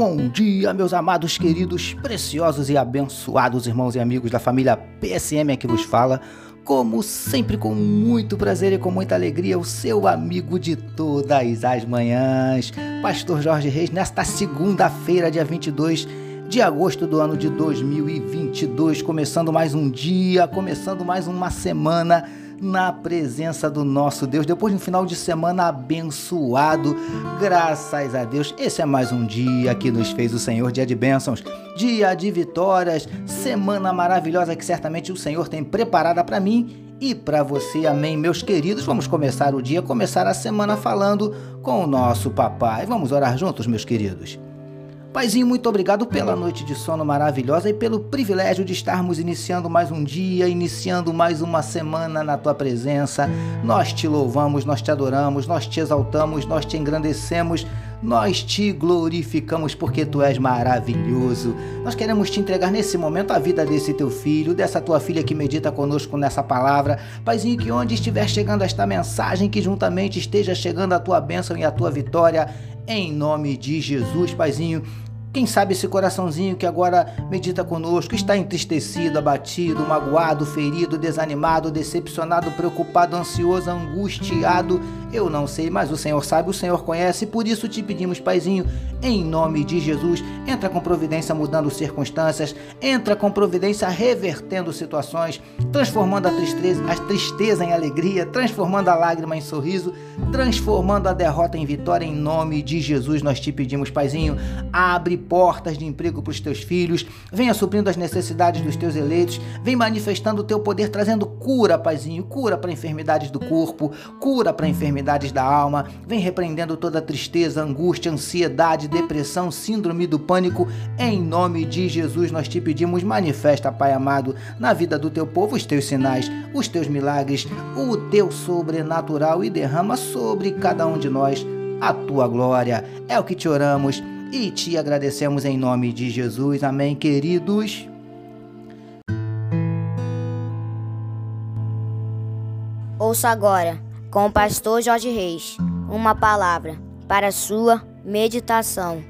Bom dia, meus amados, queridos, preciosos e abençoados irmãos e amigos da família PSM que vos fala. Como sempre, com muito prazer e com muita alegria, o seu amigo de todas as manhãs, Pastor Jorge Reis, nesta segunda-feira, dia 22 de agosto do ano de 2022, começando mais um dia, começando mais uma semana na presença do nosso Deus, depois de um final de semana abençoado, graças a Deus. Esse é mais um dia que nos fez o Senhor, dia de bênçãos, dia de vitórias, semana maravilhosa que certamente o Senhor tem preparada para mim e para você, amém, meus queridos. Vamos começar o dia, começar a semana falando com o nosso papai. Vamos orar juntos, meus queridos. Paizinho, muito obrigado pela noite de sono maravilhosa e pelo privilégio de estarmos iniciando mais um dia, iniciando mais uma semana na tua presença. Nós te louvamos, nós te adoramos, nós te exaltamos, nós te engrandecemos, nós te glorificamos porque tu és maravilhoso. Nós queremos te entregar nesse momento a vida desse teu filho, dessa tua filha que medita conosco nessa palavra. Paizinho, que onde estiver chegando esta mensagem, que juntamente esteja chegando a tua bênção e a tua vitória em nome de Jesus, Paizinho. Quem sabe esse coraçãozinho que agora medita conosco está entristecido, abatido, magoado, ferido, desanimado, decepcionado, preocupado, ansioso, angustiado. Eu não sei, mas o Senhor sabe, o Senhor conhece, por isso te pedimos, Paizinho, em nome de Jesus, entra com providência mudando circunstâncias, entra com providência revertendo situações, transformando a tristeza, a tristeza em alegria, transformando a lágrima em sorriso, transformando a derrota em vitória em nome de Jesus. Nós te pedimos, Paizinho, abre portas de emprego para os teus filhos, venha suprindo as necessidades dos teus eleitos, vem manifestando o teu poder, trazendo cura, Paizinho, cura para enfermidades do corpo, cura para enfermidades da alma, vem repreendendo toda tristeza, angústia, ansiedade, depressão, síndrome do pânico. Em nome de Jesus, nós te pedimos, manifesta, Pai amado, na vida do teu povo os teus sinais, os teus milagres, o teu sobrenatural e derrama sobre cada um de nós a tua glória. É o que te oramos e te agradecemos em nome de Jesus. Amém, queridos. Ouça agora, com o pastor Jorge Reis, uma palavra para sua meditação.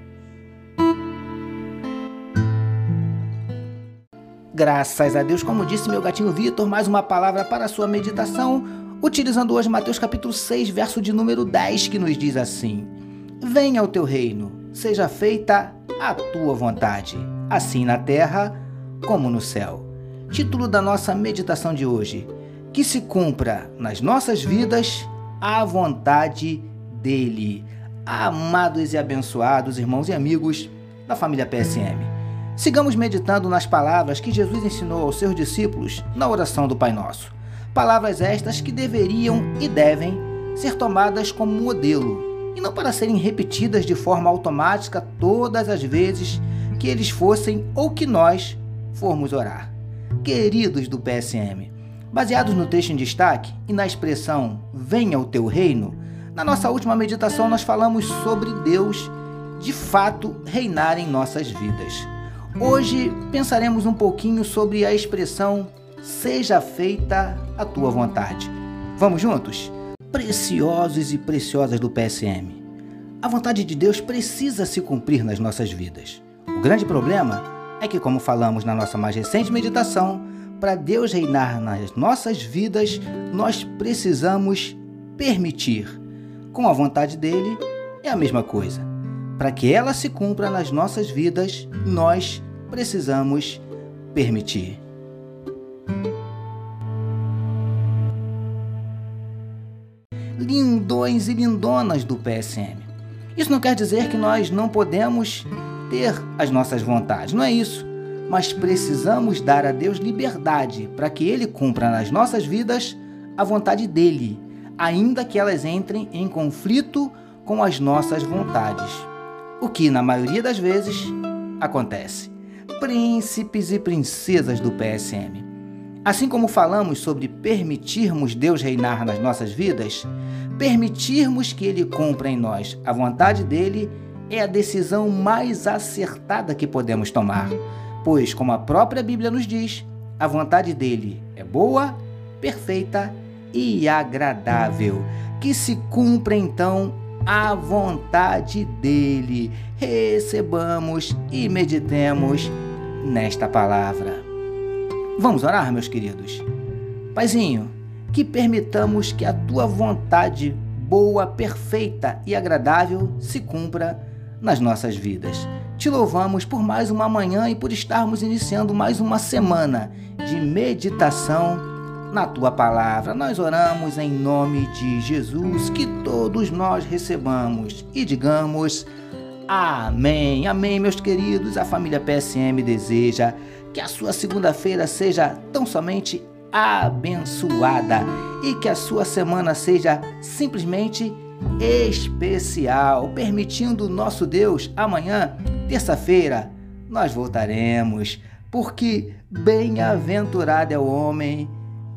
Graças a Deus, como disse meu gatinho Vitor, mais uma palavra para sua meditação, utilizando hoje Mateus capítulo 6, verso de número 10, que nos diz assim: Venha o teu reino seja feita a tua vontade, assim na terra como no céu. Título da nossa meditação de hoje: Que se cumpra nas nossas vidas a vontade dele. Amados e abençoados irmãos e amigos da família PSM. Sigamos meditando nas palavras que Jesus ensinou aos seus discípulos na oração do Pai Nosso. Palavras estas que deveriam e devem ser tomadas como modelo e não para serem repetidas de forma automática todas as vezes que eles fossem ou que nós formos orar. Queridos do PSM, baseados no texto em destaque e na expressão venha o teu reino, na nossa última meditação nós falamos sobre Deus de fato reinar em nossas vidas. Hoje pensaremos um pouquinho sobre a expressão seja feita a tua vontade. Vamos juntos? Preciosos e preciosas do PSM. A vontade de Deus precisa se cumprir nas nossas vidas. O grande problema é que, como falamos na nossa mais recente meditação, para Deus reinar nas nossas vidas, nós precisamos permitir. Com a vontade dele, é a mesma coisa. Para que ela se cumpra nas nossas vidas, nós precisamos permitir. Lindões e lindonas do PSM. Isso não quer dizer que nós não podemos ter as nossas vontades, não é isso. Mas precisamos dar a Deus liberdade para que Ele cumpra nas nossas vidas a vontade dele, ainda que elas entrem em conflito com as nossas vontades. O que, na maioria das vezes, acontece. Príncipes e princesas do PSM. Assim como falamos sobre permitirmos Deus reinar nas nossas vidas, permitirmos que Ele cumpra em nós a vontade dele é a decisão mais acertada que podemos tomar, pois, como a própria Bíblia nos diz, a vontade dele é boa, perfeita e agradável. Que se cumpra então a vontade dele. Recebamos e meditemos nesta palavra. Vamos orar, meus queridos. Paizinho, que permitamos que a tua vontade boa, perfeita e agradável se cumpra nas nossas vidas. Te louvamos por mais uma manhã e por estarmos iniciando mais uma semana de meditação na tua palavra. Nós oramos em nome de Jesus, que todos nós recebamos e digamos amém. Amém, meus queridos. A família PSM deseja que a sua segunda-feira seja tão somente abençoada e que a sua semana seja simplesmente especial, permitindo o nosso Deus amanhã, terça-feira, nós voltaremos, porque bem-aventurado é o homem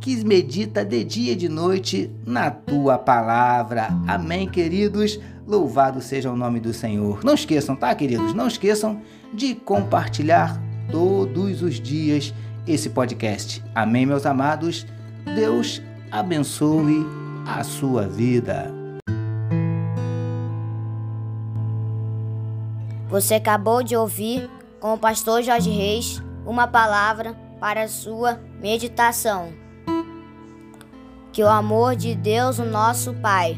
que medita de dia e de noite na tua palavra. Amém, queridos. Louvado seja o nome do Senhor. Não esqueçam, tá, queridos? Não esqueçam de compartilhar todos os dias esse podcast. Amém, meus amados. Deus abençoe a sua vida. Você acabou de ouvir com o pastor Jorge Reis uma palavra para a sua meditação. Que o amor de Deus, o nosso Pai,